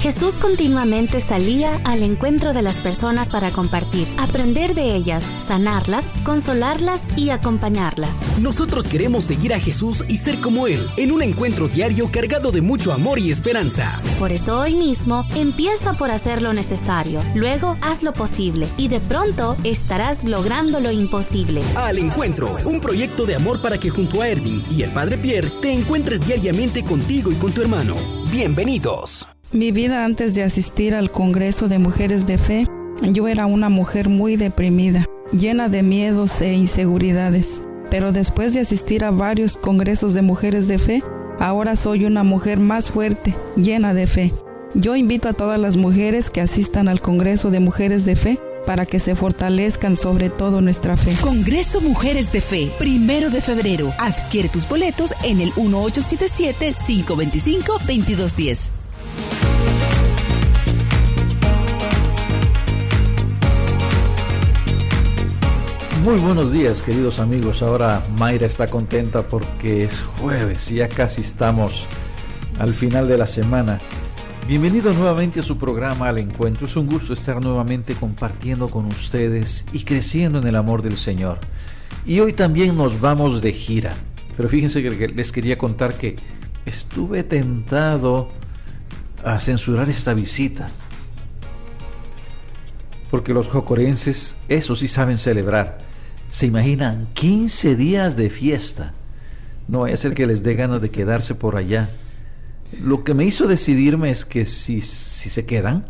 Jesús continuamente salía al encuentro de las personas para compartir, aprender de ellas, sanarlas, consolarlas y acompañarlas. Nosotros queremos seguir a Jesús y ser como Él, en un encuentro diario cargado de mucho amor y esperanza. Por eso hoy mismo empieza por hacer lo necesario, luego haz lo posible y de pronto estarás logrando lo imposible. Al encuentro, un proyecto de amor para que junto a Erwin y el Padre Pierre te encuentres diariamente contigo y con tu hermano. Bienvenidos. Mi vida antes de asistir al Congreso de Mujeres de Fe, yo era una mujer muy deprimida, llena de miedos e inseguridades. Pero después de asistir a varios congresos de mujeres de fe, ahora soy una mujer más fuerte, llena de fe. Yo invito a todas las mujeres que asistan al Congreso de Mujeres de Fe para que se fortalezcan sobre todo nuestra fe. Congreso Mujeres de Fe, primero de febrero. Adquiere tus boletos en el 1877-525-2210. Muy buenos días queridos amigos. Ahora Mayra está contenta porque es jueves y ya casi estamos al final de la semana. Bienvenido nuevamente a su programa Al Encuentro. Es un gusto estar nuevamente compartiendo con ustedes y creciendo en el amor del Señor. Y hoy también nos vamos de gira. Pero fíjense que les quería contar que estuve tentado a censurar esta visita. Porque los jocorenses, eso sí saben celebrar se imaginan 15 días de fiesta. No vaya a ser que les dé ganas de quedarse por allá. Lo que me hizo decidirme es que si, si se quedan,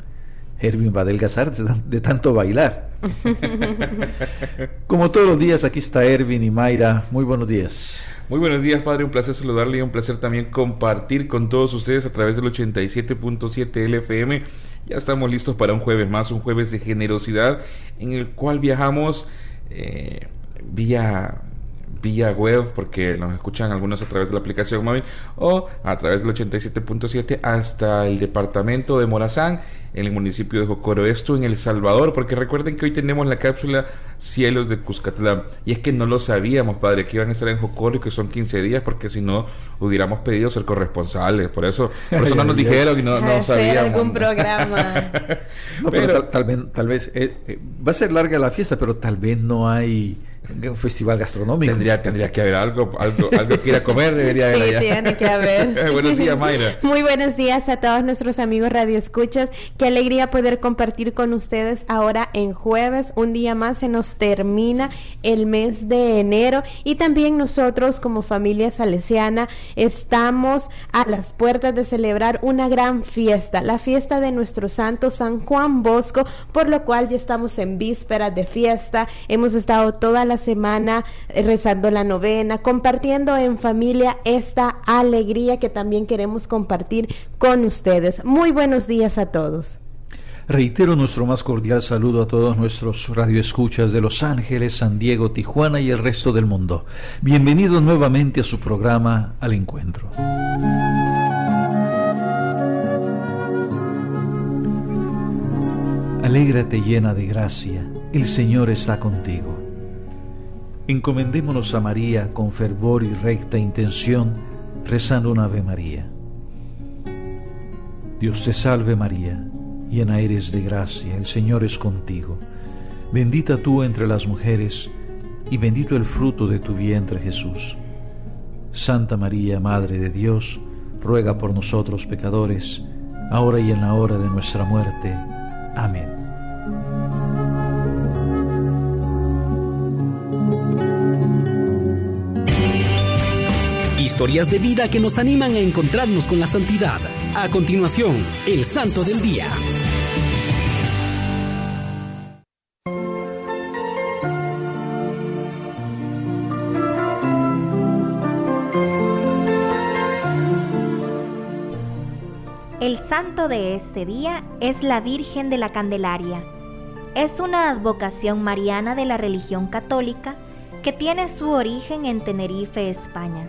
Erwin va a adelgazar de, tanto bailar. Como todos los días, aquí está Erwin y Mayra. Muy buenos días. Muy buenos días, padre. Un placer saludarle y un placer también compartir con todos ustedes a través del 87.7 LFM. Ya estamos listos para un jueves más, un jueves de generosidad en el cual viajamos eh, vía vía web porque nos escuchan algunos a través de la aplicación móvil o a través del 87.7 hasta el departamento de Morazán en el municipio de Jocoro, esto en El Salvador, porque recuerden que hoy tenemos la cápsula Cielos de Cuscatlán, y es que no lo sabíamos, padre, que iban a estar en Jocoro y que son 15 días, porque si no hubiéramos pedido ser corresponsales, por eso, por eso no nos dijeron y no, no sabíamos. algún programa. pero, tal, vez, tal vez eh, eh, va a ser larga la fiesta, pero tal vez no hay un festival gastronómico. Tendría, tendría que haber algo, algo, algo que ir a comer, debería haber sí, tiene que haber. buenos días, Mayra. Muy buenos días a todos nuestros amigos Radio Escuchas. Qué alegría poder compartir con ustedes ahora en jueves. Un día más se nos termina el mes de enero y también nosotros como familia salesiana estamos a las puertas de celebrar una gran fiesta, la fiesta de nuestro santo San Juan Bosco, por lo cual ya estamos en vísperas de fiesta. Hemos estado toda la semana eh, rezando la novena, compartiendo en familia esta alegría que también queremos compartir con ustedes. Muy buenos días a todos. Reitero nuestro más cordial saludo a todos nuestros radioescuchas de Los Ángeles, San Diego, Tijuana y el resto del mundo. Bienvenidos nuevamente a su programa Al Encuentro. Alégrate llena de gracia, el Señor está contigo. Encomendémonos a María con fervor y recta intención, rezando una Ave María. Dios te salve María, llena eres de gracia, el Señor es contigo. Bendita tú entre las mujeres, y bendito el fruto de tu vientre Jesús. Santa María, Madre de Dios, ruega por nosotros pecadores, ahora y en la hora de nuestra muerte. Amén. Historias de vida que nos animan a encontrarnos con la santidad. A continuación, el Santo del Día. El santo de este día es la Virgen de la Candelaria. Es una advocación mariana de la religión católica que tiene su origen en Tenerife, España.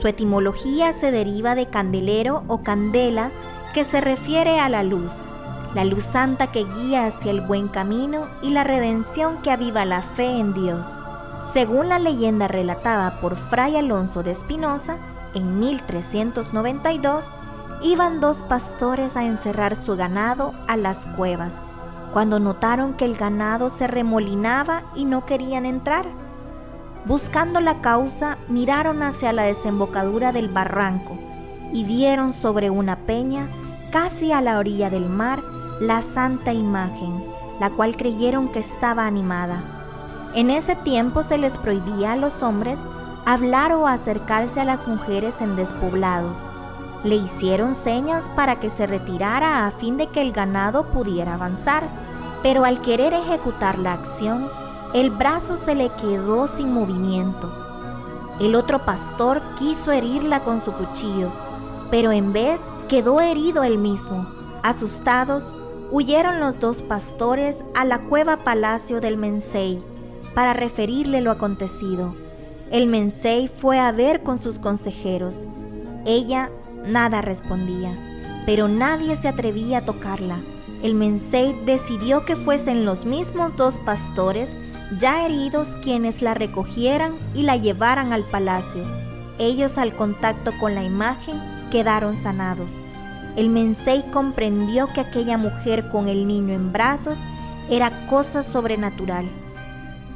Su etimología se deriva de candelero o candela, que se refiere a la luz, la luz santa que guía hacia el buen camino y la redención que aviva la fe en Dios. Según la leyenda relatada por Fray Alonso de Espinosa, en 1392, iban dos pastores a encerrar su ganado a las cuevas, cuando notaron que el ganado se remolinaba y no querían entrar. Buscando la causa, miraron hacia la desembocadura del barranco y vieron sobre una peña, casi a la orilla del mar, la santa imagen, la cual creyeron que estaba animada. En ese tiempo se les prohibía a los hombres hablar o acercarse a las mujeres en despoblado. Le hicieron señas para que se retirara a fin de que el ganado pudiera avanzar, pero al querer ejecutar la acción, el brazo se le quedó sin movimiento. El otro pastor quiso herirla con su cuchillo, pero en vez quedó herido él mismo. Asustados, huyeron los dos pastores a la cueva palacio del Mensei para referirle lo acontecido. El Mensei fue a ver con sus consejeros. Ella nada respondía, pero nadie se atrevía a tocarla. El Mensei decidió que fuesen los mismos dos pastores ya heridos quienes la recogieran y la llevaran al palacio. Ellos al contacto con la imagen quedaron sanados. El Mensei comprendió que aquella mujer con el niño en brazos era cosa sobrenatural.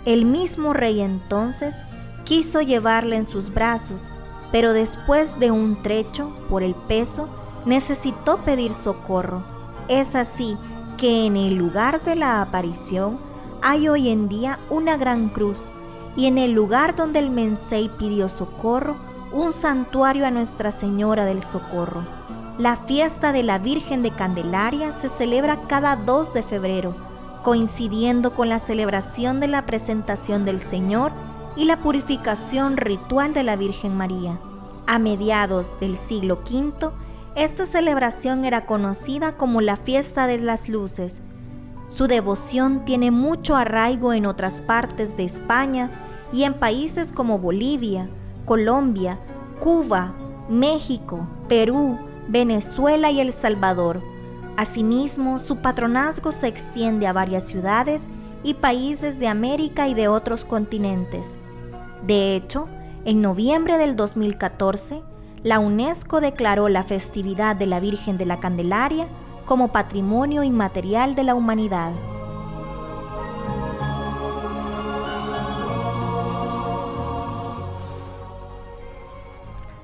El mismo rey entonces quiso llevarla en sus brazos, pero después de un trecho, por el peso, necesitó pedir socorro. Es así que en el lugar de la aparición hay hoy en día una gran cruz y en el lugar donde el Mensei pidió socorro, un santuario a Nuestra Señora del Socorro. La fiesta de la Virgen de Candelaria se celebra cada 2 de febrero, coincidiendo con la celebración de la presentación del Señor y la purificación ritual de la Virgen María. A mediados del siglo V, esta celebración era conocida como la fiesta de las luces. Su devoción tiene mucho arraigo en otras partes de España y en países como Bolivia, Colombia, Cuba, México, Perú, Venezuela y El Salvador. Asimismo, su patronazgo se extiende a varias ciudades y países de América y de otros continentes. De hecho, en noviembre del 2014, la UNESCO declaró la festividad de la Virgen de la Candelaria como Patrimonio Inmaterial de la Humanidad.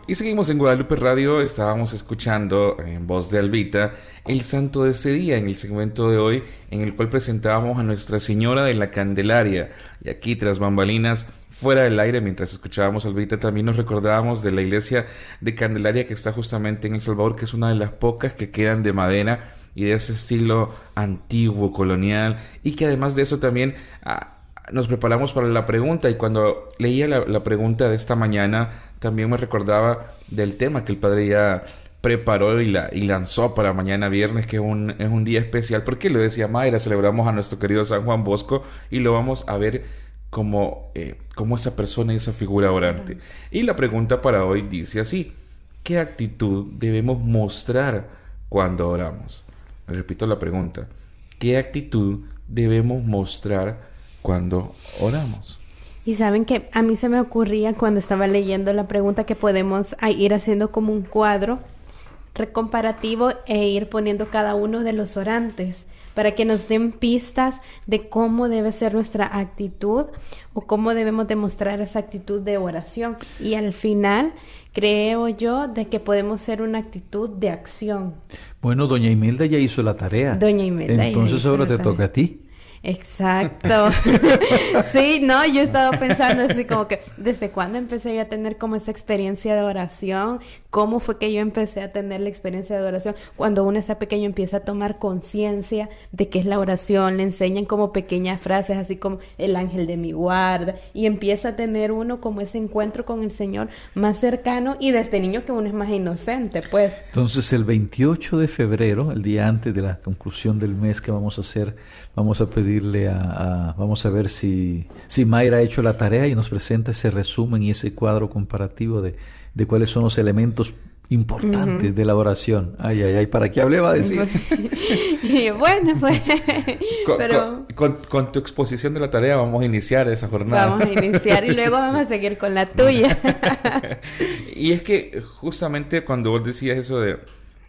Y seguimos en Guadalupe Radio, estábamos escuchando en voz de Albita el santo de ese día en el segmento de hoy en el cual presentábamos a Nuestra Señora de la Candelaria. Y aquí tras bambalinas, fuera del aire, mientras escuchábamos Albita, también nos recordábamos de la iglesia de Candelaria que está justamente en El Salvador, que es una de las pocas que quedan de madera y de ese estilo antiguo, colonial, y que además de eso también... Ah, nos preparamos para la pregunta. Y cuando leía la pregunta de esta mañana también me recordaba del tema que el padre ya preparó y, la, y lanzó para mañana viernes, que es un, es un día especial, porque lo decía Mayra, celebramos a nuestro querido San Juan Bosco y lo vamos a ver como, eh, como esa persona y esa figura orante. Y la pregunta para hoy dice así, ¿qué actitud debemos mostrar cuando oramos? Repito la pregunta, ¿qué actitud debemos mostrar cuando oramos? Y saben que a mí se me ocurría cuando estaba leyendo la pregunta que podemos ir haciendo como un cuadro recomparativo e ir poniendo cada uno de los orantes para que nos den pistas de cómo debe ser nuestra actitud o cómo debemos demostrar esa actitud de oración. Y al final creo yo de que podemos ser una actitud de acción. Bueno, doña Imelda ya hizo la tarea. Doña Imelda. Entonces ahora te toca a ti. Exacto. sí, no, yo he estado pensando así como que desde cuándo empecé yo a tener como esa experiencia de oración, cómo fue que yo empecé a tener la experiencia de oración. Cuando uno está pequeño empieza a tomar conciencia de qué es la oración, le enseñan como pequeñas frases así como el ángel de mi guarda y empieza a tener uno como ese encuentro con el Señor más cercano y desde niño que uno es más inocente, pues. Entonces el 28 de febrero, el día antes de la conclusión del mes que vamos a hacer, vamos a pedirle a, vamos a ver si, si Mayra ha hecho la tarea y nos presenta ese resumen y ese cuadro comparativo de, de cuáles son los elementos importantes de la oración. Ay, ay, ay, ¿para qué hablé? Va a decir. y bueno, pues. Con, pero... con, tu exposición de la tarea vamos a iniciar esa jornada. Vamos a iniciar y luego vamos a seguir con la tuya. y es que justamente cuando vos decías eso de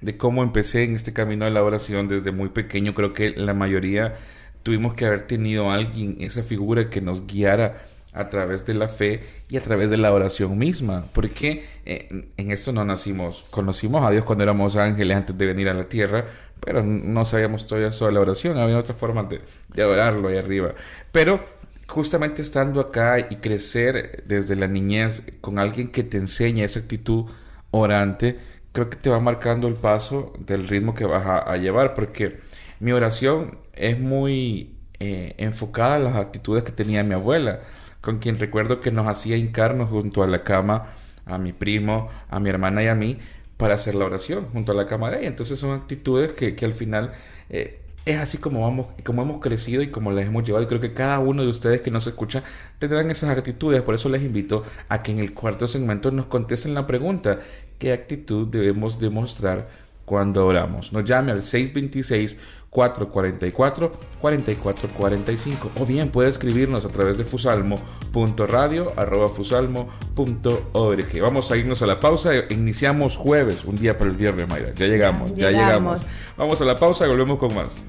de cómo empecé en este camino de la oración desde muy pequeño. Creo que la mayoría tuvimos que haber tenido alguien, esa figura que nos guiara a través de la fe y a través de la oración misma, porque eh, en esto no nacimos, conocimos a Dios cuando éramos ángeles antes de venir a la tierra, pero no sabíamos todavía sobre la oración, había otras formas de, de adorarlo ahí arriba. Pero justamente estando acá y crecer desde la niñez con alguien que te enseña esa actitud orante, creo que te va marcando el paso del ritmo que vas a, llevar, porque mi oración es muy eh, enfocada en las actitudes que tenía mi abuela, con quien recuerdo que nos hacía hincarnos junto a la cama, a mi primo, a mi hermana y a mí, para hacer la oración junto a la cama de ella. Entonces son actitudes que, que al final eh, es así como vamos, como hemos crecido y como les hemos llevado. Y creo que cada uno de ustedes que nos escucha tendrán esas actitudes. Por eso les invito a que en el cuarto segmento nos contesten la pregunta: ¿qué actitud debemos demostrar cuando oramos? Nos llame al 626 444 4445 o bien puede escribirnos a través de fusalmo.radio arroba fusalmo.org vamos a irnos a la pausa. Iniciamos jueves un día para el viernes Mayra. Ya llegamos, ya llegamos. vamos a la pausa y volvemos con más.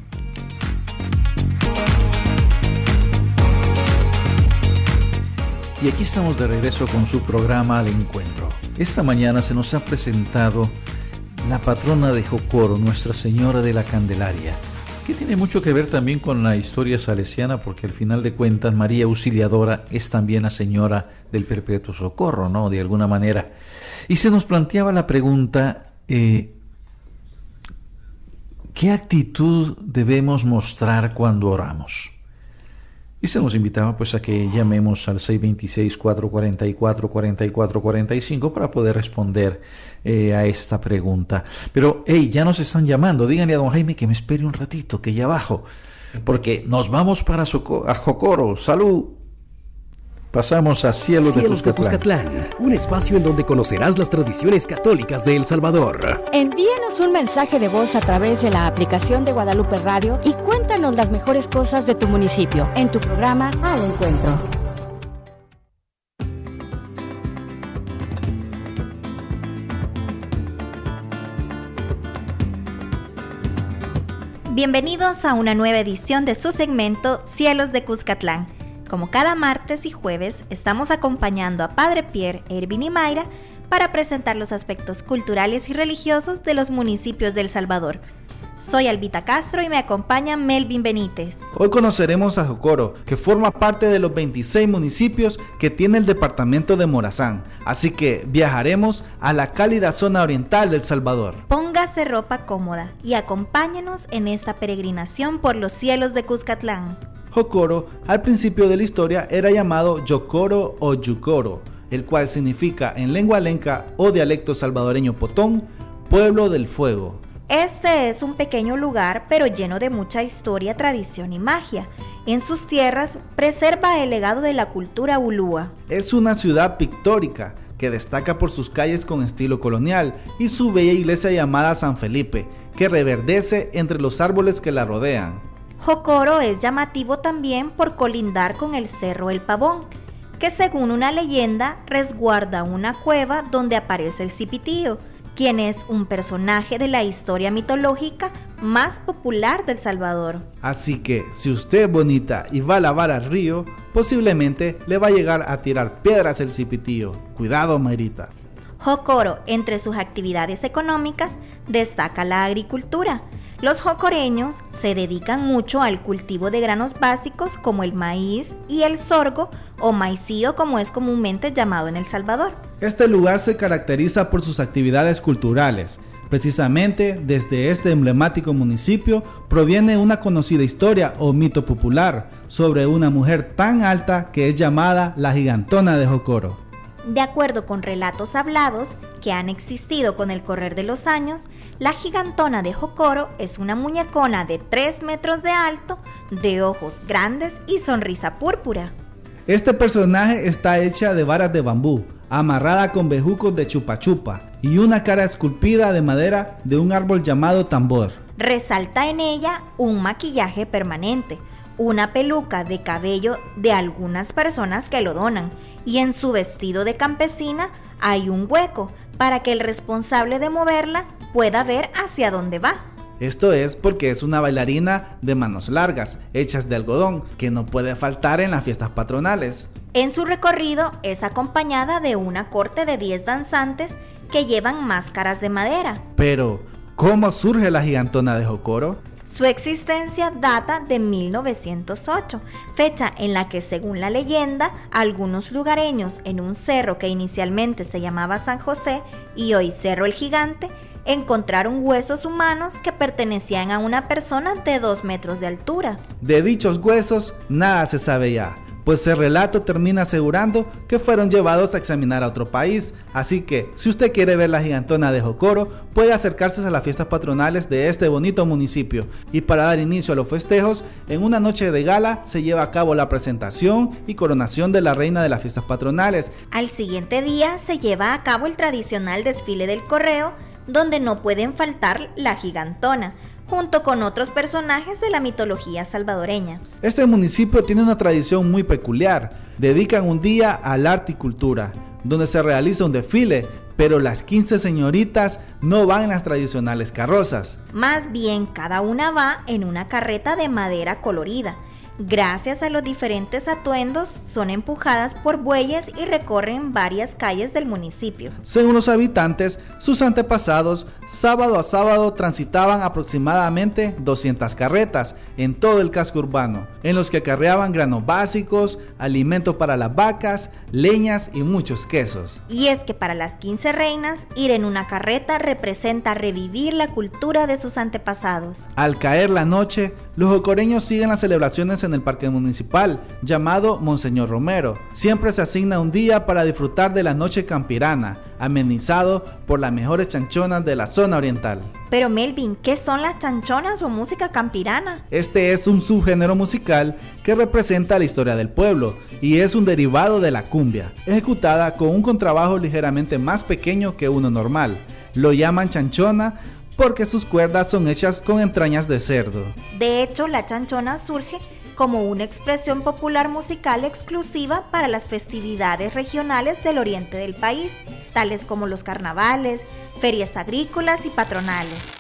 Y aquí estamos de regreso con su programa Al Encuentro. Esta mañana se nos ha presentado la patrona de Jocoro, Nuestra Señora de la Candelaria, que tiene mucho que ver también con la historia salesiana, porque al final de cuentas María Auxiliadora es también la Señora del Perpetuo Socorro, ¿no? De alguna manera. Y se nos planteaba la pregunta, eh, ¿qué actitud debemos mostrar cuando oramos? Y se nos invitaba pues a que llamemos al 626-444-4445 para poder responder eh, a esta pregunta. Pero, hey, ya nos están llamando. Díganle a don Jaime que me espere un ratito, que ya bajo. Porque nos vamos para a Jocoro. Salud. Pasamos a Cielos, de, Cuscatlán. un espacio en donde conocerás las tradiciones católicas de El Salvador. Envíanos un mensaje de voz a través de la aplicación de Guadalupe Radio y cuéntanos las mejores cosas de tu municipio en tu programa Al Encuentro. Bienvenidos a una nueva edición de su segmento Cielos de Cuscatlán como cada martes y jueves, estamos acompañando a Padre Pierre, Ervin y Mayra para presentar los aspectos culturales y religiosos de los municipios del Salvador. Soy Albita Castro y me acompaña Melvin Benítez. Hoy conoceremos a Jocoro, que forma parte de los 26 municipios que tiene el departamento de Morazán. Así que viajaremos a la cálida zona oriental del Salvador. Póngase ropa cómoda y acompáñenos en esta peregrinación por los cielos de Cuscatlán. Jocoro al principio de la historia era llamado Yocoro o Yucoro, el cual significa en lengua lenca o dialecto salvadoreño potón, pueblo del fuego. Este es un pequeño lugar pero lleno de mucha historia, tradición y magia. En sus tierras preserva el legado de la cultura ulúa. Es una ciudad pictórica que destaca por sus calles con estilo colonial y su bella iglesia llamada San Felipe, que reverdece entre los árboles que la rodean. Jocoro es llamativo también por colindar con el Cerro El Pavón, que según una leyenda resguarda una cueva donde aparece el Cipitío, quien es un personaje de la historia mitológica más popular del Salvador. Así que si usted es bonita y va a lavar al río, posiblemente le va a llegar a tirar piedras el Cipitío. Cuidado, Mayrita. Jocoro, entre sus actividades económicas, destaca la agricultura los jocoreños se dedican mucho al cultivo de granos básicos como el maíz y el sorgo o maicío como es comúnmente llamado en El Salvador. Este lugar se caracteriza por sus actividades culturales. Precisamente desde este emblemático municipio proviene una conocida historia o mito popular sobre una mujer tan alta que es llamada la gigantona de Jocoro. De acuerdo con relatos hablados que han existido con el correr de los años, la gigantona de Jocoro es una muñecona de 3 metros de alto, de ojos grandes y sonrisa púrpura. Este personaje está hecha de varas de bambú, amarrada con bejucos de chupa chupa y una cara esculpida de madera de un árbol llamado tambor. Resalta en ella un maquillaje permanente, una peluca de cabello de algunas personas que lo donan y en su vestido de campesina hay un hueco para que el responsable de moverla pueda ver hacia dónde va. Esto es porque es una bailarina de manos largas, hechas de algodón, que no puede faltar en las fiestas patronales. En su recorrido es acompañada de una corte de 10 danzantes que llevan máscaras de madera. Pero, ¿cómo surge la gigantona de Jocoro? Su existencia data de 1908, fecha en la que, según la leyenda, algunos lugareños en un cerro que inicialmente se llamaba San José y hoy Cerro el Gigante, encontraron huesos humanos que pertenecían a una persona de 2 metros de altura. De dichos huesos, nada se sabe ya pues el relato termina asegurando que fueron llevados a examinar a otro país. Así que, si usted quiere ver la gigantona de Jocoro, puede acercarse a las fiestas patronales de este bonito municipio. Y para dar inicio a los festejos, en una noche de gala se lleva a cabo la presentación y coronación de la reina de las fiestas patronales. Al siguiente día se lleva a cabo el tradicional desfile del correo, donde no pueden faltar la gigantona junto con otros personajes de la mitología salvadoreña. Este municipio tiene una tradición muy peculiar. Dedican un día al arte y cultura, donde se realiza un desfile, pero las 15 señoritas no van en las tradicionales carrozas. Más bien, cada una va en una carreta de madera colorida Gracias a los diferentes atuendos, son empujadas por bueyes y recorren varias calles del municipio. Según los habitantes, sus antepasados sábado a sábado transitaban aproximadamente 200 carretas en todo el casco urbano, en los que acarreaban granos básicos, alimento para las vacas, leñas y muchos quesos. Y es que para las 15 reinas, ir en una carreta representa revivir la cultura de sus antepasados. Al caer la noche, los ocoreños siguen las celebraciones en el parque municipal, llamado Monseñor Romero. Siempre se asigna un día para disfrutar de la noche campirana, amenizado por las mejores chanchonas de la zona oriental. Pero Melvin, ¿qué son las chanchonas o música campirana? Este es un subgénero musical que representa la historia del pueblo y es un derivado de la cumbia, ejecutada con un contrabajo ligeramente más pequeño que uno normal. Lo llaman chanchona porque sus cuerdas son hechas con entrañas de cerdo. De hecho, la chanchona surge como una expresión popular musical exclusiva para las festividades regionales del oriente del país, tales como los carnavales, ferias agrícolas y patronales.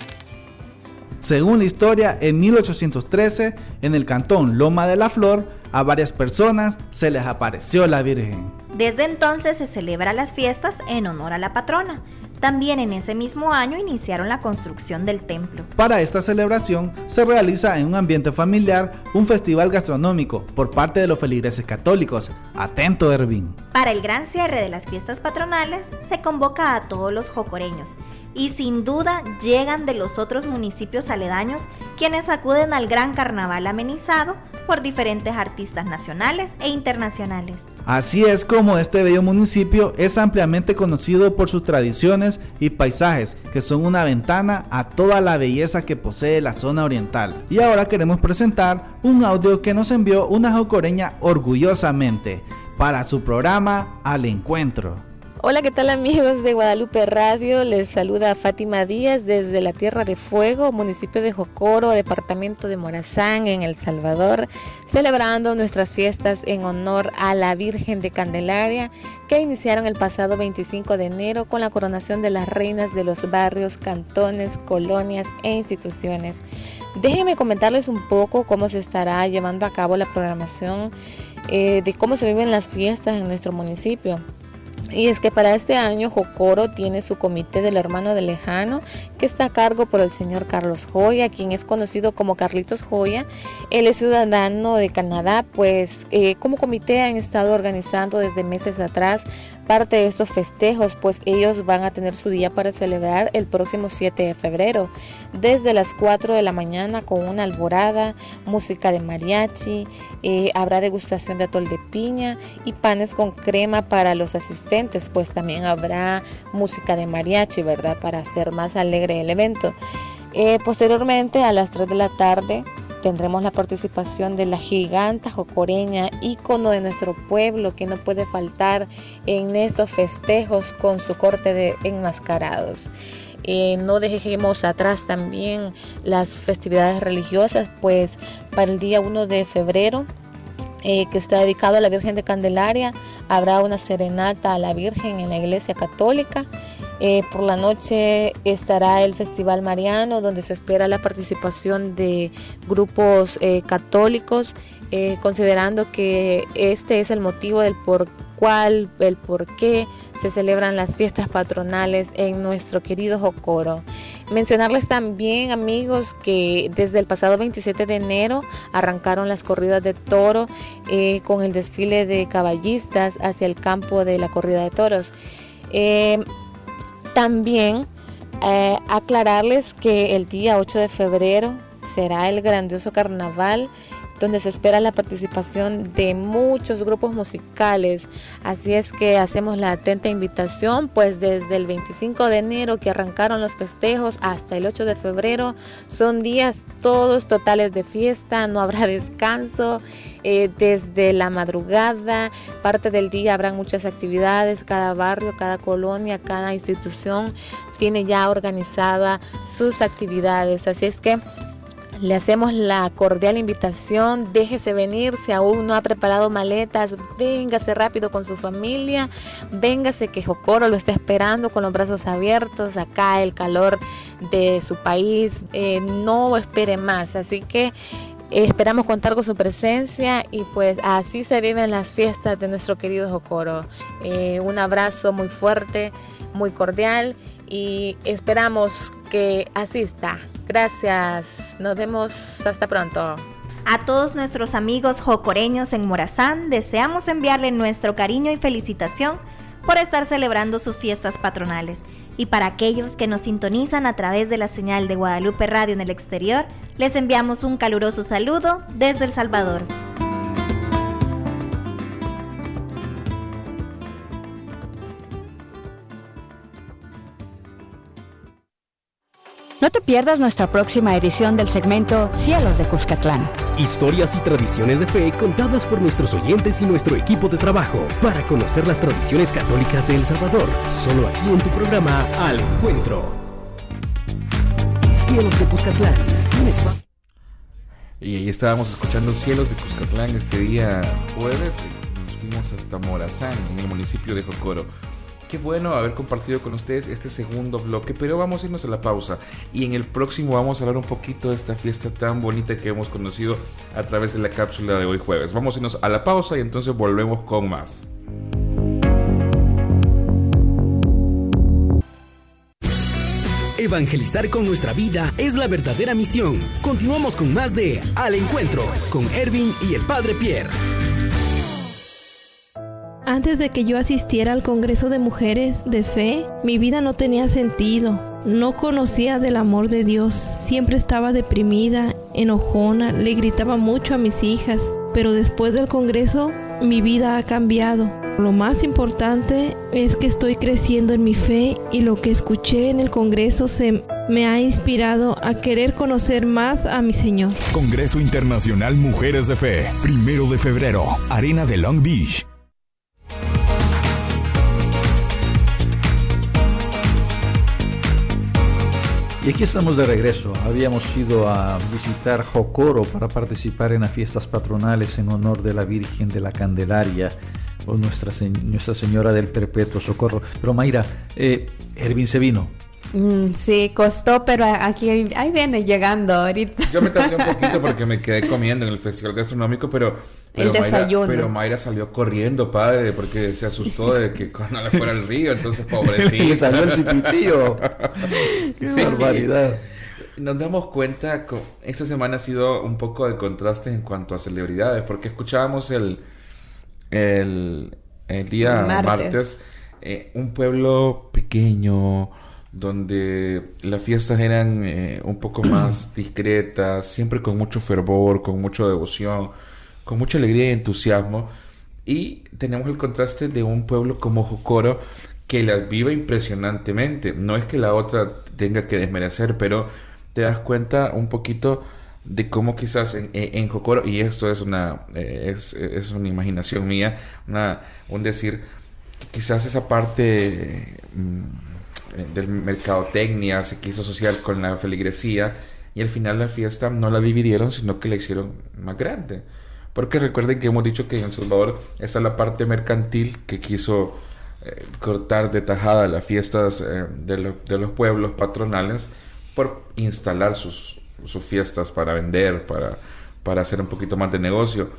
Según la historia, en 1813, en el cantón Loma de la Flor, a varias personas se les apareció la Virgen. Desde entonces se celebran las fiestas en honor a la patrona, también en ese mismo año iniciaron la construcción del templo. Para esta celebración se realiza en un ambiente familiar un festival gastronómico por parte de los feligreses católicos. Atento, Ervin. Para el gran cierre de las fiestas patronales se convoca a todos los jocoreños y sin duda llegan de los otros municipios aledaños quienes acuden al gran carnaval amenizado por diferentes artistas nacionales e internacionales. Así es como este bello municipio es ampliamente conocido por sus tradiciones y paisajes, que son una ventana a toda la belleza que posee la zona oriental. Y ahora queremos presentar un audio que nos envió una jocoreña orgullosamente para su programa Al Encuentro. Hola, ¿qué tal amigos de Guadalupe Radio? Les saluda Fátima Díaz desde la Tierra de Fuego, municipio de Jocoro, departamento de Morazán, en El Salvador, celebrando nuestras fiestas en honor a la Virgen de Candelaria, que iniciaron el pasado 25 de enero con la coronación de las reinas de los barrios, cantones, colonias e instituciones. Déjenme comentarles un poco cómo se estará llevando a cabo la programación eh, de cómo se viven las fiestas en nuestro municipio. Y es que para este año Jocoro tiene su comité del hermano de lejano que está a cargo por el señor Carlos Joya, quien es conocido como Carlitos Joya. Él es ciudadano de Canadá, pues eh, como comité han estado organizando desde meses atrás parte de estos festejos, pues ellos van a tener su día para celebrar el próximo 7 de febrero, desde las 4 de la mañana con una alborada, música de mariachi, eh, habrá degustación de atol de piña y panes con crema para los asistentes, pues también habrá música de mariachi, ¿verdad? Para hacer más alegre el evento. Eh, posteriormente, a las 3 de la tarde, tendremos la participación de la giganta jocoreña, ícono de nuestro pueblo que no puede faltar en estos festejos con su corte de enmascarados. Eh, no dejemos atrás también las festividades religiosas, pues para el día 1 de febrero, eh, que está dedicado a la Virgen de Candelaria, habrá una serenata a la Virgen en la Iglesia Católica. Eh, por la noche estará el Festival Mariano, donde se espera la participación de grupos eh, católicos, eh, considerando que este es el motivo del por cual, el por qué se celebran las fiestas patronales en nuestro querido Jocoro. Mencionarles también, amigos, que desde el pasado 27 de enero arrancaron las corridas de toro con el desfile de caballistas hacia el campo de la corrida de toros. También eh, aclararles que el día 8 de febrero será el grandioso carnaval donde se espera la participación de muchos grupos musicales. Así es que hacemos la atenta invitación, pues desde el 25 de enero que arrancaron los festejos hasta el 8 de febrero son días todos totales de fiesta, no habrá descanso eh, desde la madrugada, parte del día habrán muchas actividades, cada barrio, cada colonia, cada institución tiene ya organizada sus actividades, así es que le hacemos la cordial invitación, déjese venir si aún no ha preparado maletas, véngase rápido con su familia, véngase que Jocoro lo está esperando con los brazos abiertos, acá el calor de su país, eh, no espere más, así que Esperamos contar con su presencia y pues así se viven las fiestas de nuestro querido Jocoro. Eh, un abrazo muy fuerte, muy cordial y esperamos que asista. Gracias, nos vemos hasta pronto. A todos nuestros amigos jocoreños en Morazán deseamos enviarle nuestro cariño y felicitación por estar celebrando sus fiestas patronales. Y para aquellos que nos sintonizan a través de la señal de Guadalupe Radio en el exterior, les enviamos un caluroso saludo desde El Salvador. No te pierdas nuestra próxima edición del segmento Cielos de Cuscatlán. Historias y tradiciones de fe contadas por nuestros oyentes y nuestro equipo de trabajo para conocer las tradiciones católicas de El Salvador. Solo aquí en tu programa Al Encuentro. Cielos de Cuscatlán. Y ahí estábamos escuchando Cielos de Cuscatlán este día jueves. Nos fuimos hasta Morazán, en el municipio de Jocoro. Qué bueno haber compartido con ustedes este segundo bloque, pero vamos a irnos a la pausa y en el próximo vamos a hablar un poquito de esta fiesta tan bonita que hemos conocido a través de la cápsula de hoy jueves. Vamos a irnos a la pausa y entonces volvemos con más. Evangelizar con nuestra vida es la verdadera misión. Continuamos con más de Al Encuentro con Erwin y el Padre Pierre. Antes de que yo asistiera al Congreso de Mujeres de Fe, mi vida no tenía sentido. No conocía del amor de Dios. Siempre estaba deprimida, enojona, le gritaba mucho a mis hijas. Pero después del Congreso, mi vida ha cambiado. Lo más importante es que estoy creciendo en mi fe y lo que escuché en el Congreso se me ha inspirado a querer conocer más a mi Señor. Congreso Internacional Mujeres de Fe, primero de febrero, Arena de Long Beach. Aquí estamos de regreso. Habíamos ido a visitar Jocoro para participar en las fiestas patronales en honor de la Virgen de la Candelaria o Nuestra, Nuestra Señora del Perpetuo Socorro. Pero Mayra, eh, se vino. Mm, sí, costó, pero aquí ahí viene llegando ahorita. Yo me tardé un poquito porque me quedé comiendo en el festival gastronómico, pero pero, Mayra, pero Mayra salió corriendo, padre, porque se asustó de que cuando le fuera al río, entonces pobrecito. Le salió el cipitío. Qué barbaridad. Nos damos cuenta que esta semana ha sido un poco de contraste en cuanto a celebridades, porque escuchábamos el, el, el día martes, eh, un pueblo pequeño, donde las fiestas eran eh, un poco más discretas, siempre con mucho fervor, con mucha devoción con mucha alegría y entusiasmo. Y tenemos el contraste de un pueblo como Jocoro que las vive impresionantemente. No es que la otra tenga que desmerecer, pero te das cuenta un poquito de cómo quizás en, en Jocoro, y esto es una, eh, es, es, una imaginación mía, una, un decir, quizás esa parte mm, del mercadotecnia se quiso asociar con la feligresía y al final la fiesta no la dividieron, sino que la hicieron más grande. Porque recuerden que hemos dicho que en El Salvador está la parte mercantil que quiso eh, cortar de tajada las fiestas eh, de, lo- de los pueblos patronales por instalar sus, sus fiestas para vender, para, para hacer un poquito más de negocio.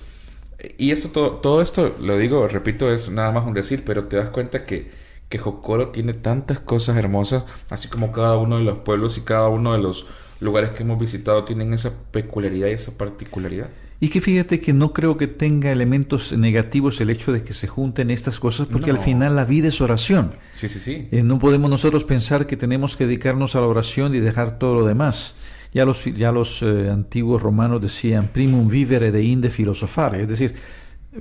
Y esto todo, todo esto, lo digo, repito, es nada más un decir, pero te das cuenta que, que Jocoro tiene tantas cosas hermosas, así como cada uno de los pueblos y cada uno de los lugares que hemos visitado tienen esa peculiaridad y esa particularidad. Y que fíjate que no creo que tenga elementos negativos el hecho de que se junten estas cosas, porque No. al final la vida es oración. Sí, sí, sí. Eh, no podemos nosotros pensar que tenemos que dedicarnos a la oración y dejar todo lo demás. Ya los, ya los eh, antiguos romanos decían primum vivere de inde filosofare, es decir,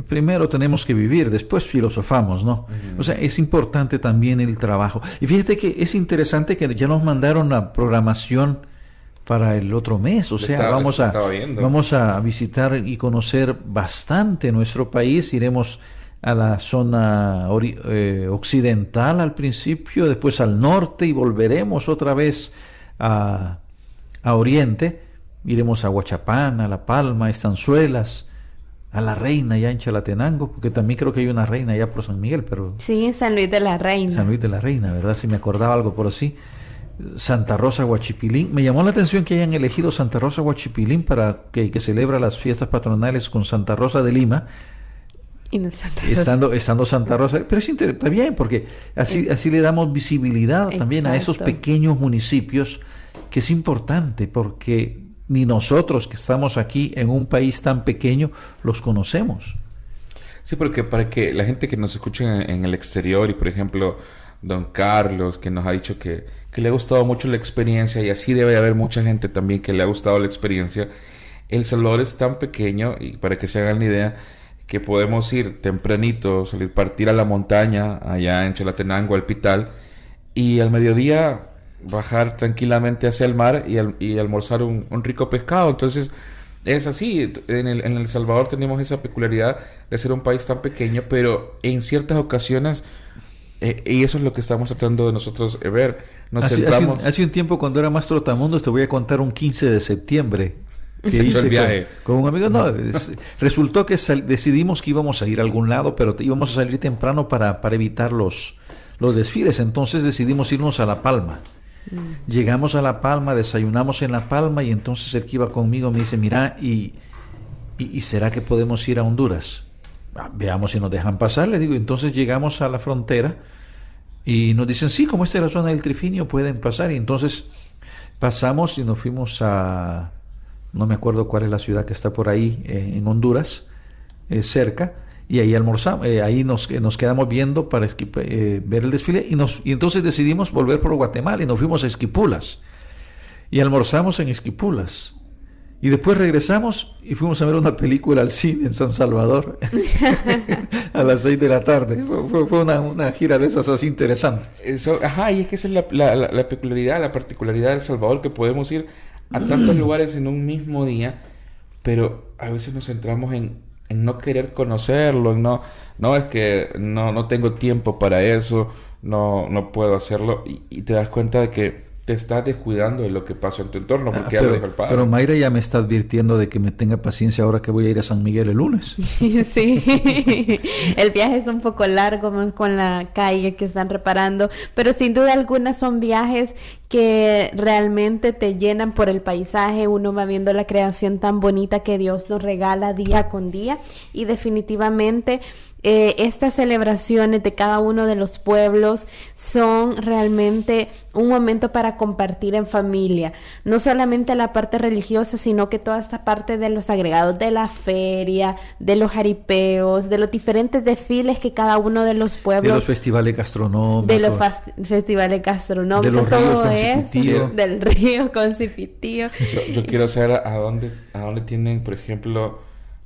primero tenemos que vivir, después filosofamos, ¿no? O sea, es importante también el trabajo. Y fíjate que es interesante que ya nos mandaron la programación para el otro mes, o sea, estaba- vamos a vamos a visitar y conocer bastante nuestro país, iremos a la zona eh, occidental al principio, después al norte y volveremos otra vez a, a oriente, iremos a Huachapán, a La Palma, a Estanzuelas, a La Reina, ya en Chalatenango, porque también creo que hay una reina allá por San Miguel, pero Sí, San Luis de la Reina. San Luis de la Reina, ¿verdad? Si me acordaba algo por así. Santa Rosa Huachipilín. Me llamó la atención que hayan elegido Santa Rosa Huachipilín para que, que celebra las fiestas patronales con Santa Rosa de Lima, Y no Santa Rosa. estando, estando Santa Rosa. Pero es está bien, porque así, así le damos visibilidad también a esos pequeños municipios, que es importante, porque ni nosotros que estamos aquí en un país tan pequeño los conocemos. Sí, porque para que la gente que nos escucha en, el exterior y por ejemplo don Carlos que nos ha dicho que, le ha gustado mucho la experiencia y así debe de haber mucha gente también que le ha gustado la experiencia. El Salvador es tan pequeño y para que se hagan la idea que podemos ir tempranito, salir, partir a la montaña allá en Chalatenango, al Pital y al mediodía bajar tranquilamente hacia el mar y, al- y almorzar un, un rico pescado. Entonces, es así. En el, en El Salvador tenemos esa peculiaridad de ser un país tan pequeño, pero en ciertas ocasiones, eh, y eso es lo que estamos tratando de nosotros eh, ver, nos Hace, hace un, hace un tiempo cuando era más trotamundos te voy a contar un 15 de septiembre que Se hice con, viaje. con un amigo. No, es- resultó que sal- decidimos que íbamos a ir a algún lado, pero te- íbamos a salir temprano para, para evitar los, los desfiles. Entonces decidimos irnos a La Palma. Llegamos a La Palma, desayunamos en La Palma y entonces el que iba conmigo me dice, mira, ¿y, y, y será que podemos ir a Honduras? "Ah, veamos si nos dejan pasar, le digo. Entonces llegamos a la frontera y nos dicen, sí, como esta es la zona del Trifinio, pueden pasar. Y entonces pasamos y nos fuimos a, no me acuerdo cuál es la ciudad que está por ahí, eh, en Honduras, eh, cerca, y ahí almorzamos, eh, ahí nos, eh, nos quedamos viendo para eh, ver el desfile y, nos, y entonces decidimos volver por Guatemala y nos fuimos a Esquipulas. Y almorzamos en Esquipulas. Y después regresamos y fuimos a ver una película al cine en San Salvador a las seis de la tarde. Fue, fue- fue una, una gira de esas así interesantes. Eso, ajá, y es que esa es la, la- la- la peculiaridad, la particularidad de El Salvador, que podemos ir a tantos lugares en un mismo día, pero a veces nos centramos en, en no querer conocerlo, en no, no es que no, no tengo tiempo para eso, no, no puedo hacerlo, y, y te das cuenta de que te estás descuidando de lo que pasa en tu entorno, porque ya lo dijo el Ah, Pero, padre. pero Mayra ya me está advirtiendo de que me tenga paciencia ahora que voy a ir a San Miguel el lunes. Sí, el viaje es un poco largo con la calle que están reparando, pero sin duda alguna son viajes que realmente te llenan por el paisaje, uno va viendo la creación tan bonita que Dios nos regala día con día y definitivamente eh, estas celebraciones de cada uno de los pueblos son realmente un momento para compartir en familia, no solamente la parte religiosa, sino que toda esta parte de los agregados de la feria, de los jaripeos, de los diferentes desfiles que cada uno de los De pueblos los festivales gastronómicos. de los festivales gastronómicos, De los ríos todo con eso, Cipitío. del río con Cipitío. Yo, yo quiero saber a dónde, a dónde tienen, por ejemplo,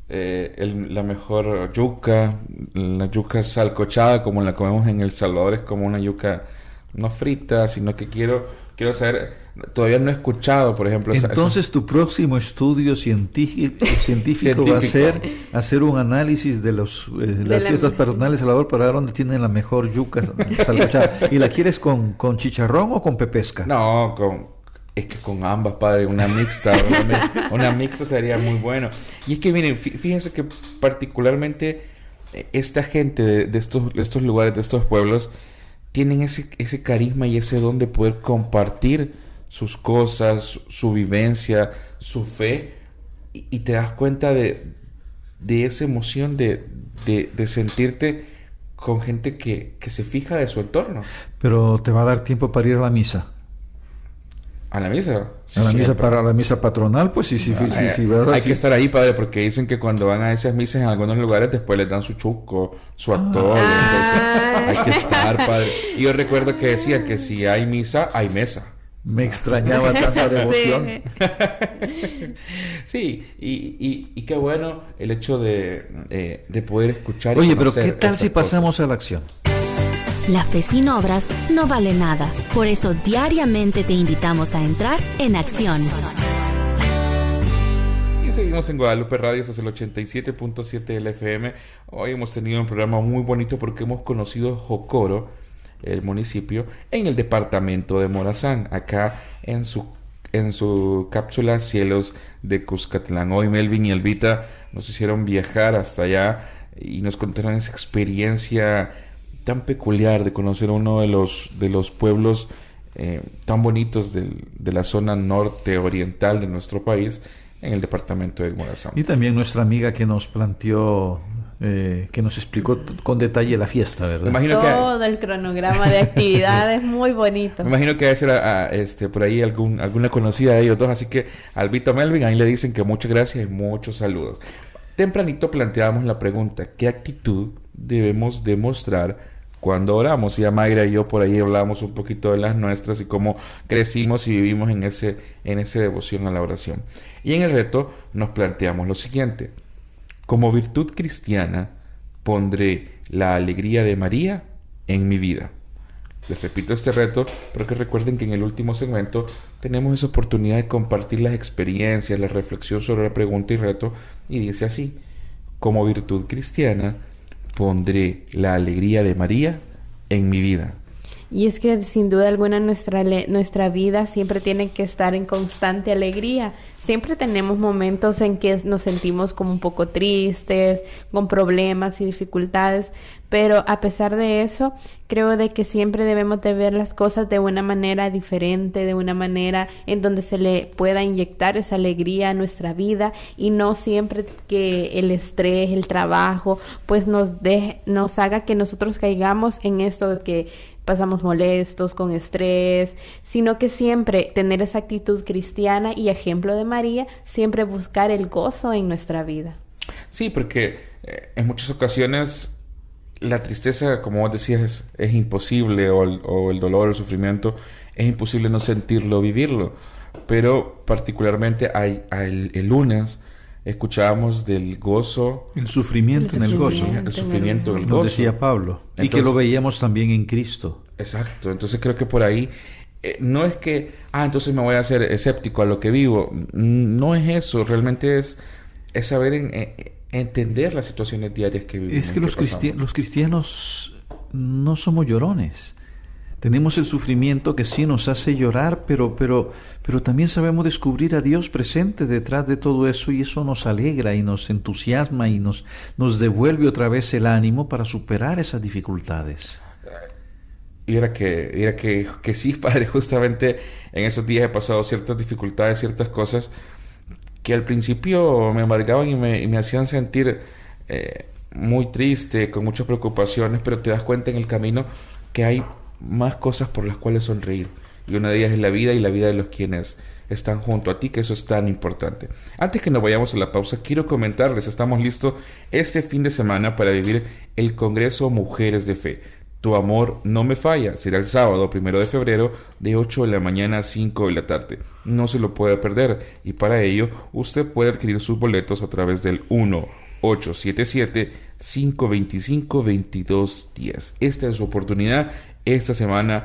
eh, el- la mejor yuca, la yuca salcochada como la comemos en El Salvador, es como una yuca no frita, sino que quiero, quiero saber, todavía no he escuchado, por ejemplo, esa- Entonces tu próximo estudio científico, científico va a ser hacer un análisis de los eh, las la- fiestas patronales de Salvador para ver dónde tienen la mejor yuca salcochada. ¿Y la quieres con, con chicharrón o con pepesca? No, con, es que con ambas, padre, una mixta, una, mi- una mixta sería muy bueno. Y es que miren, fí- fíjense que particularmente esta gente de, estos, estos lugares, de estos pueblos, tienen ese, ese carisma y ese don de poder compartir sus cosas, su, vivencia, su fe, y, te das cuenta de, de esa emoción de, de, sentirte con gente que, que, se fija de su entorno. Pero te va a dar tiempo para ir a la misa. ¿A la misa? a la misa para la misa patronal, pues sí, sí, sí, sí, Hay que estar ahí, padre, porque dicen que cuando van a esas misas en algunos lugares después les dan su chuco, su actor. Ah. hay que estar, padre. Y yo recuerdo que decía que si hay misa, hay mesa. Me extrañaba tanta devoción. Sí, y, y, qué bueno el hecho de, eh, de poder escuchar. Oye, pero ¿qué tal si pasamos a la acción? La fe sin obras no vale nada. Por eso diariamente te invitamos a entrar en acción. Y seguimos en Guadalupe Radio, es el 87.7 LFM. Hoy hemos tenido un programa muy bonito porque hemos conocido Jocoro, el municipio, en el departamento de Morazán, acá en su en su cápsula Cielos de Cuscatlán. Hoy Melvin y Elvita nos hicieron viajar hasta allá y nos contaron esa experiencia tan peculiar de conocer uno de los, de los pueblos eh, tan bonitos de la zona norte oriental de nuestro país en el departamento de Morazán. Y también nuestra amiga que nos planteó, eh, que nos explicó con detalle la fiesta, ¿verdad? Imagino Todo el cronograma de actividades muy bonito. Me imagino que debe ser a, este, por ahí algún, alguna conocida de ellos dos, así que Albito Melvin, ahí le dicen que muchas gracias y muchos saludos. Tempranito planteábamos la pregunta, ¿qué actitud debemos demostrar cuando oramos. Y a Mayra y yo por ahí hablamos un poquito de las nuestras y cómo crecimos y vivimos en ese, en ese devoción a la oración. Y en el reto nos planteamos lo siguiente. Como virtud cristiana pondré la alegría de María en mi vida. Les repito este reto porque recuerden que en el último segmento tenemos esa oportunidad de compartir las experiencias, la reflexión sobre la pregunta y reto y dice así, como virtud cristiana pondré la alegría de María en mi vida. Y es que sin duda alguna nuestra, nuestra vida siempre tiene que estar en constante alegría. Siempre tenemos momentos en que nos sentimos como un poco tristes, con problemas y dificultades, pero a pesar de eso, creo de que siempre debemos de ver las cosas de una manera diferente, de una manera en donde se le pueda inyectar esa alegría a nuestra vida y no siempre que el estrés, el trabajo, pues nos deje, nos haga que nosotros caigamos en esto de que pasamos molestos, con estrés, sino que siempre tener esa actitud cristiana y ejemplo de María, siempre buscar el gozo en nuestra vida. Sí, porque eh, en muchas ocasiones la tristeza, como vos decías, es, imposible, o el, o el, dolor, el sufrimiento, es imposible no sentirlo, vivirlo. Pero particularmente hay, el lunes escuchábamos del gozo. El sufrimiento, en el gozo. El sufrimiento en el gozo. Lo decía Pablo. y que lo veíamos también en Cristo. Exacto. Entonces creo que por ahí eh, no es que, ah, entonces me voy a hacer escéptico a lo que vivo. No es eso. Realmente es, es saber eh, entender las situaciones diarias que vivimos. Es que, los, los cristianos no somos llorones. Tenemos el sufrimiento que sí nos hace llorar, pero, pero, pero también sabemos descubrir a Dios presente detrás de todo eso y eso nos alegra y nos entusiasma y nos, nos devuelve otra vez el ánimo para superar esas dificultades. Y era que, era que, que sí, padre, justamente en esos días he pasado ciertas dificultades, ciertas cosas que al principio me amargaban y me, me hacían sentir eh, muy triste, con muchas preocupaciones, pero te das cuenta en el camino que hay más cosas por las cuales sonreír. Y una de ellas es la vida y la vida de los quienes están junto a ti, que eso es tan importante. Antes que nos vayamos a la pausa, quiero comentarles, estamos listos este fin de semana para vivir el Congreso Mujeres de Fe. Tu amor no me falla, será el sábado primero de febrero de 8 de la mañana a 5 de la tarde. No se lo puede perder y para ello usted puede adquirir sus boletos a través del 1 877 525 2210. Esta es su oportunidad esta semana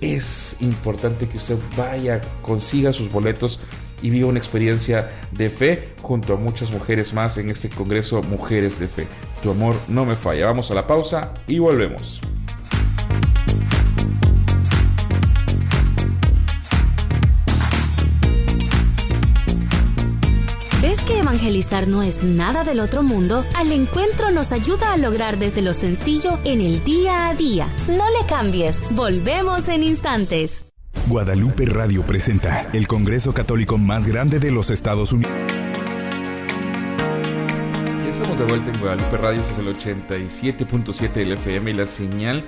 es importante que usted vaya, consiga sus boletos y viva una experiencia de fe junto a muchas mujeres más en este Congreso Mujeres de Fe. Tu amor no me falla. Vamos a la pausa y volvemos. Evangelizar no es nada del otro mundo, al encuentro nos ayuda a lograr desde lo sencillo en el día a día. No le cambies, volvemos en instantes. Guadalupe Radio presenta el Congreso Católico más grande de los Estados Unidos. Ya estamos de vuelta en Guadalupe Radio, es el 87.7 del FM y la señal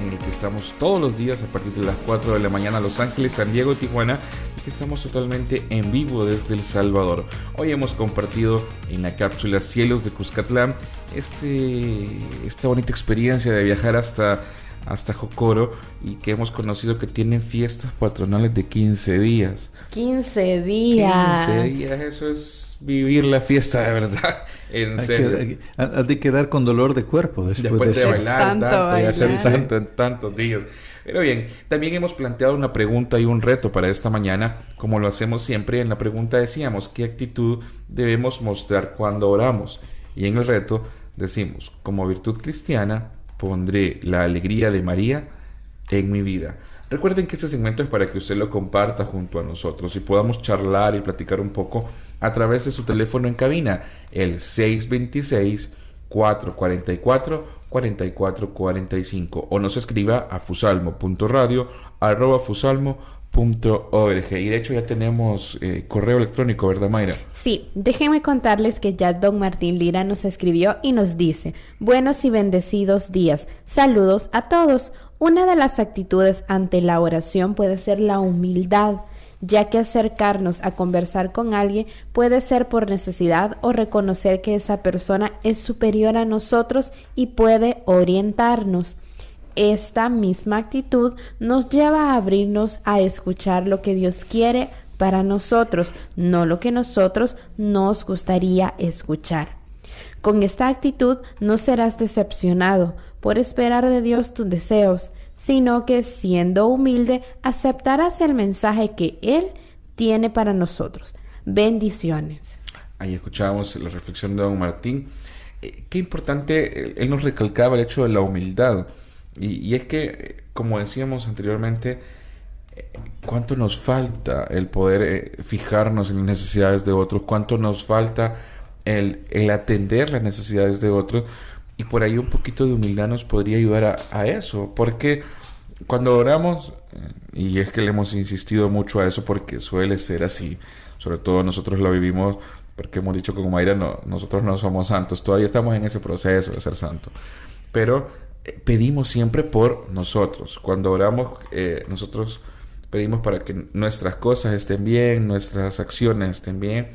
en el que estamos todos los días a partir de las 4 de la mañana Los Ángeles, San Diego, Tijuana y que estamos totalmente en vivo desde El Salvador. Hoy hemos compartido en la cápsula Cielos de Cuscatlán este, esta bonita experiencia de viajar hasta hasta Jocoro y que hemos conocido que tienen fiestas patronales de 15 días. 15 días. 15 días, eso es vivir la fiesta de verdad. En Hay serio. que, hay que quedar con dolor de cuerpo después, Después de eso. bailar Tanto tanto, y hacer tanto en tantos días. Pero bien, también hemos planteado una pregunta y un reto para esta mañana, como lo hacemos siempre. En la pregunta decíamos, ¿qué actitud debemos mostrar cuando oramos? Y en el reto decimos, como virtud cristiana, pondré la alegría de María en mi vida. Recuerden que este segmento es para que usted lo comparta junto a nosotros y podamos charlar y platicar un poco a través de su teléfono en cabina, el 626-444-4445 o nos escriba a fusalmo.radio arroba y de hecho ya tenemos eh, correo electrónico, ¿verdad Mayra? Sí, déjenme contarles que ya don Martín Lira nos escribió y nos dice, buenos y bendecidos días, saludos a todos. Una de las actitudes ante la oración puede ser la humildad, ya que acercarnos a conversar con alguien puede ser por necesidad o reconocer que esa persona es superior a nosotros y puede orientarnos. Esta misma actitud nos lleva a abrirnos a escuchar lo que Dios quiere para nosotros, no lo que nosotros nos gustaría escuchar. Con esta actitud no serás decepcionado por esperar de Dios tus deseos, sino que siendo humilde aceptarás el mensaje que Él tiene para nosotros. Bendiciones. Ahí escuchábamos la reflexión de don Martín. Eh, qué importante, eh, él nos recalcaba el hecho de la humildad. Y, y es que, como decíamos anteriormente, cuánto nos falta el poder eh, fijarnos en las necesidades de otros, cuánto nos falta el, el atender las necesidades de otros. Y por ahí un poquito de humildad nos podría ayudar a, eso. Porque cuando oramos, eh, y es que le hemos insistido mucho a eso porque suele ser así, sobre todo nosotros lo vivimos porque hemos dicho con Mayra, no, nosotros no somos santos, todavía estamos en ese proceso de ser santo, pero pedimos siempre por nosotros, cuando oramos eh, nosotros pedimos para que nuestras cosas estén bien, nuestras acciones estén bien,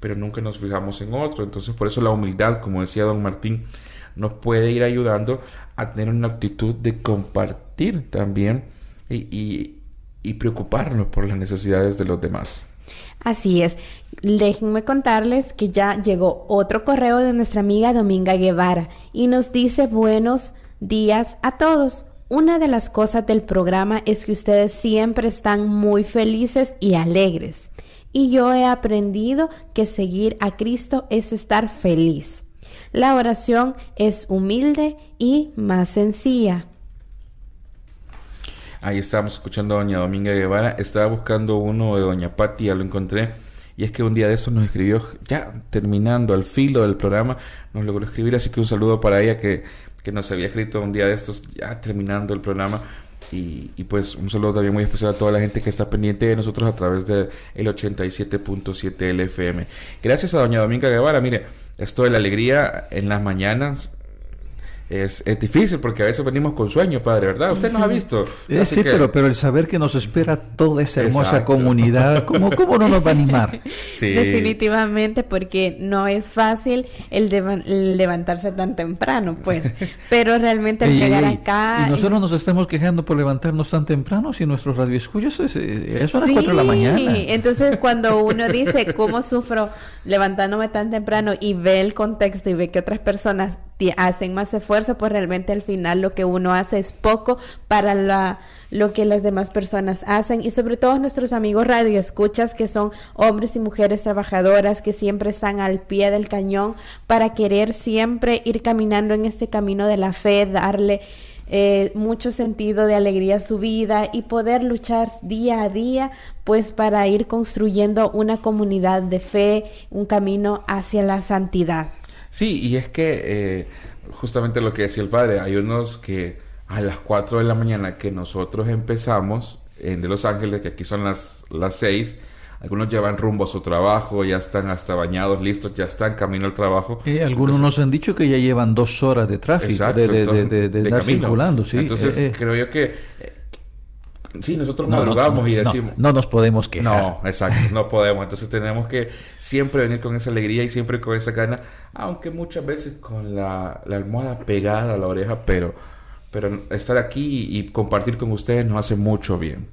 pero nunca nos fijamos en otro, entonces por eso la humildad, como decía don Martín, nos puede ir ayudando a tener una actitud de compartir también y, y, y preocuparnos por las necesidades de los demás. Así es. Déjenme contarles que ya llegó otro correo de nuestra amiga Dominga Guevara y nos dice buenos días a todos. Una de las cosas del programa es que ustedes siempre están muy felices y alegres. Y yo he aprendido que seguir a Cristo es estar feliz. La oración es humilde y más sencilla. Ahí estábamos escuchando a doña Dominga Guevara. Estaba buscando uno de doña Patti, ya lo encontré. Y es que un día de estos nos escribió, ya terminando al filo del programa, nos logró escribir. Así que un saludo para ella que, que nos había escrito un día de estos, ya terminando el programa. Y, y, pues un saludo también muy especial a toda la gente que está pendiente de nosotros a través del 87.7 LFM. Gracias a doña Dominga Guevara. Mire, esto de la alegría en las mañanas es, es, difícil porque a veces venimos con sueño, padre, ¿verdad? Usted nos ha visto. Eh, sí, que... pero, pero el saber que nos espera toda esa hermosa Exacto. comunidad, ¿cómo, ¿cómo no nos va a animar? Sí. Definitivamente, porque no es fácil el, de, el, levantarse tan temprano, pues. Pero realmente el llegar acá. Y nosotros y... nos estamos quejando por levantarnos tan temprano si nuestros radioescuchos es, es a las sí, 4 de la mañana. Entonces, cuando uno dice, ¿cómo sufro levantándome tan temprano? y ve el contexto y ve que otras personas hacen más esfuerzo, pues realmente al final lo que uno hace es poco para la, lo que las demás personas hacen y sobre todo nuestros amigos radioescuchas que son hombres y mujeres trabajadoras que siempre están al pie del cañón para querer siempre ir caminando en este camino de la fe, darle eh, mucho sentido de alegría a su vida y poder luchar día a día pues para ir construyendo una comunidad de fe, un camino hacia la santidad. Sí, y es que eh, justamente lo que decía el padre, hay unos que a las 4 de la mañana que nosotros empezamos en de Los Ángeles, que aquí son las, las 6, algunos llevan rumbo a su trabajo, ya están hasta bañados, listos, ya están camino al trabajo. Y algunos nos han dicho que ya llevan dos horas de tráfico, de, de, de, circulando. Sí. Entonces, eh, eh. creo yo que eh, sí, nosotros madrugamos y decimos... No, nos podemos quejar. No, exacto, no podemos. Entonces tenemos que siempre venir con esa alegría y siempre con esa gana, aunque muchas veces con la, la almohada pegada a la oreja, pero, pero estar aquí y compartir con ustedes nos hace mucho bien.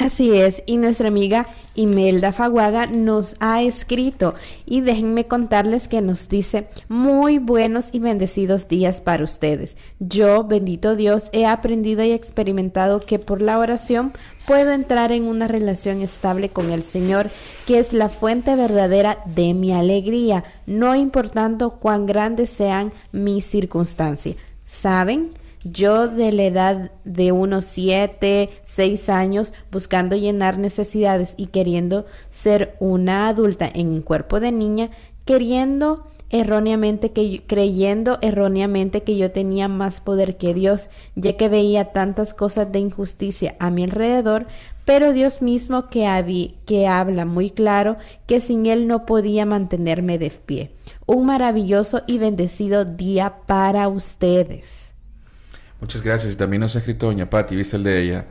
Así es, y nuestra amiga Imelda Faguaga nos ha escrito y déjenme contarles que nos dice muy buenos y bendecidos días para ustedes. Yo, bendito Dios, he aprendido y experimentado que por la oración puedo entrar en una relación estable con el Señor, que es la fuente verdadera de mi alegría, no importando cuán grandes sean mis circunstancias. ¿Saben? Yo de la edad de unos siete, seis años buscando llenar necesidades y queriendo ser una adulta en un cuerpo de niña, queriendo erróneamente que creyendo erróneamente que yo tenía más poder que Dios, ya que veía tantas cosas de injusticia a mi alrededor, pero Dios mismo que, que habla muy claro que sin él no podía mantenerme de pie. Un maravilloso y bendecido día para ustedes. Muchas gracias. Y también nos ha escrito doña Patti, ¿viste el de ella?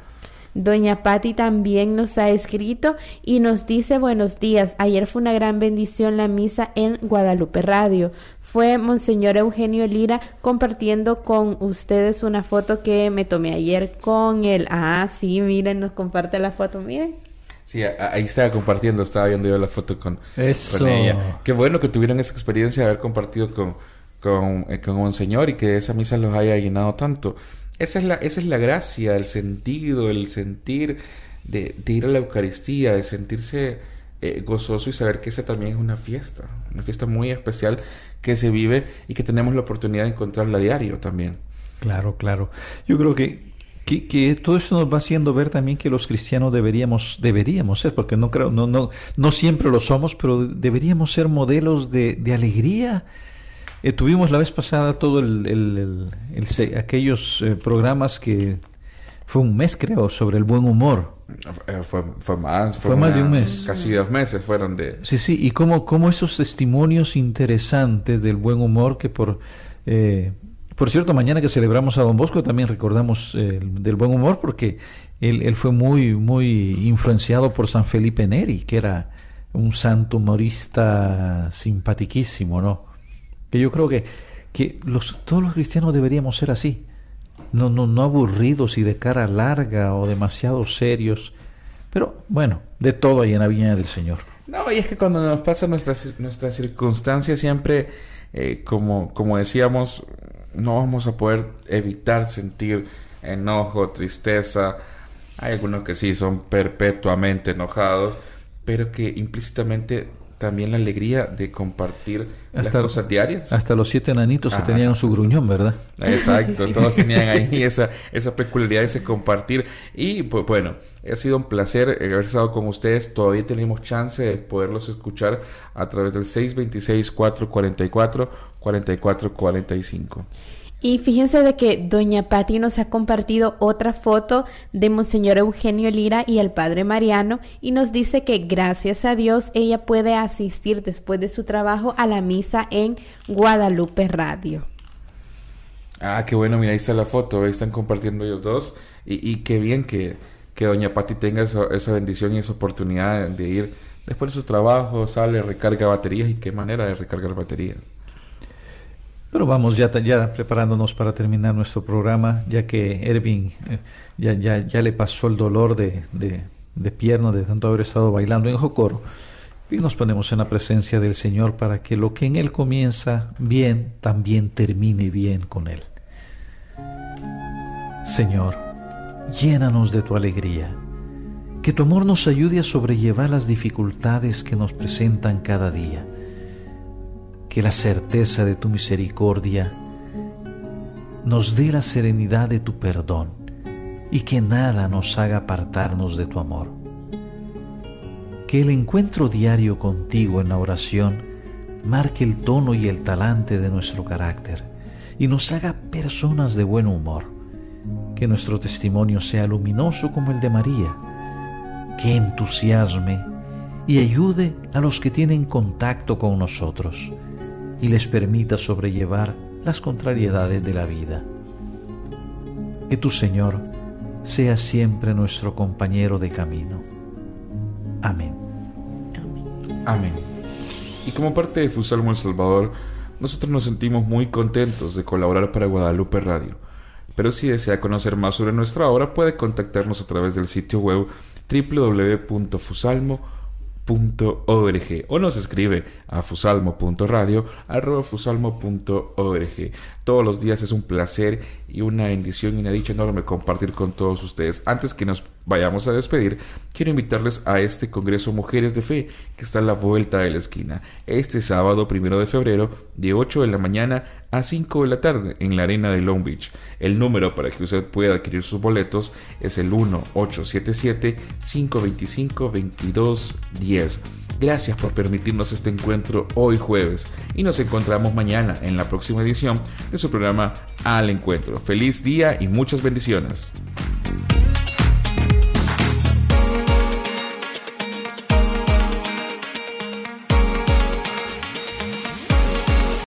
Doña Patti también nos ha escrito y nos dice buenos días. Ayer fue una gran bendición la misa en Guadalupe Radio. Fue Monseñor Eugenio Lira compartiendo con ustedes una foto que me tomé ayer con él. Ah, sí, miren, nos comparte la foto, miren. Sí, ahí estaba compartiendo, estaba viendo yo la foto con, ella. Qué bueno que tuvieron esa experiencia de haber compartido con, con, eh, con Monseñor y que esa misa los haya llenado tanto. Esa es la, esa es la gracia, el sentido, el sentir de, ir a la Eucaristía, de sentirse eh, gozoso y saber que esa también es una fiesta, una fiesta muy especial que se vive y que tenemos la oportunidad de encontrarla a diario también. Claro, claro. Yo creo que, que, todo eso nos va haciendo ver también que los cristianos deberíamos, deberíamos ser, porque no creo, no, no, no siempre lo somos, pero deberíamos ser modelos de, de alegría, eh, tuvimos la vez pasada todo el, aquellos eh, programas que fue un mes creo sobre el buen humor. Eh, fue, fue, más, fue, más de un mes. Casi dos meses fueron de... Sí, sí, y como, como esos testimonios interesantes del buen humor que por... por cierto, mañana que celebramos a Don Bosco también recordamos del buen humor porque él, él, fue muy, muy influenciado por San Felipe Neri, que era un santo humorista simpatiquísimo, ¿no? Que yo creo que, que los, todos los cristianos deberíamos ser así, no, no, no aburridos y de cara larga o demasiado serios, pero bueno, de todo hay en la viña del Señor. No, y es que cuando nos pasan nuestras, nuestras circunstancias siempre, eh, como, como decíamos, no vamos a poder evitar sentir enojo, tristeza. Hay algunos que sí son perpetuamente enojados, pero que implícitamente también la alegría de compartir las cosas diarias. Hasta los siete enanitos que tenían su gruñón, ¿verdad? Exacto, todos tenían ahí esa, esa peculiaridad, ese compartir. Y pues bueno, ha sido un placer haber estado con ustedes. Todavía tenemos chance de poderlos escuchar a través del 626-444-4445. Y fíjense de que doña Patti nos ha compartido otra foto de Monseñor Eugenio Lira y el Padre Mariano y nos dice que gracias a Dios ella puede asistir después de su trabajo a la misa en Guadalupe Radio. Ah, qué bueno, mira, ahí está la foto, ahí están compartiendo ellos dos y, qué bien que, que doña Patti tenga esa bendición y esa oportunidad de ir después de su trabajo, sale, recarga baterías y qué manera de recargar baterías. Pero vamos ya, preparándonos para terminar nuestro programa, ya que Ervin eh, ya, le pasó el dolor de, de, de, pierna de tanto haber estado bailando en Jocoro. Y nos ponemos en la presencia del Señor para que lo que en Él comienza bien, también termine bien con Él. Señor, llénanos de tu alegría. Que tu amor nos ayude a sobrellevar las dificultades que nos presentan cada día que la certeza de tu misericordia nos dé la serenidad de tu perdón y que nada nos haga apartarnos de tu amor. Que el encuentro diario contigo en la oración marque el tono y el talante de nuestro carácter y nos haga personas de buen humor. Que nuestro testimonio sea luminoso como el de María, que entusiasme y ayude a los que tienen contacto con nosotros y les permita sobrellevar las contrariedades de la vida. Que tu Señor sea siempre nuestro compañero de camino. Amén. Amén. Y como parte de Fusalmo El Salvador, nosotros nos sentimos muy contentos de colaborar para Guadalupe Radio. Pero si desea conocer más sobre nuestra obra, puede contactarnos a través del sitio web www.fusalmo.com o nos escribe a fusalmo.radio fusalmo.org. Todos los días es un placer y una bendición y una dicha enorme compartir con todos ustedes. Antes que nos vayamos a despedir, quiero invitarles a este Congreso Mujeres de Fe que está a la vuelta de la esquina. Este sábado primero de febrero, de 8 de la mañana a 5 de la tarde en la arena de Long Beach. El número para que usted pueda adquirir sus boletos es el 1877-525-2210. Gracias por permitirnos este encuentro hoy jueves y nos encontramos mañana en la próxima edición de su programa Al Encuentro. Feliz día y muchas bendiciones.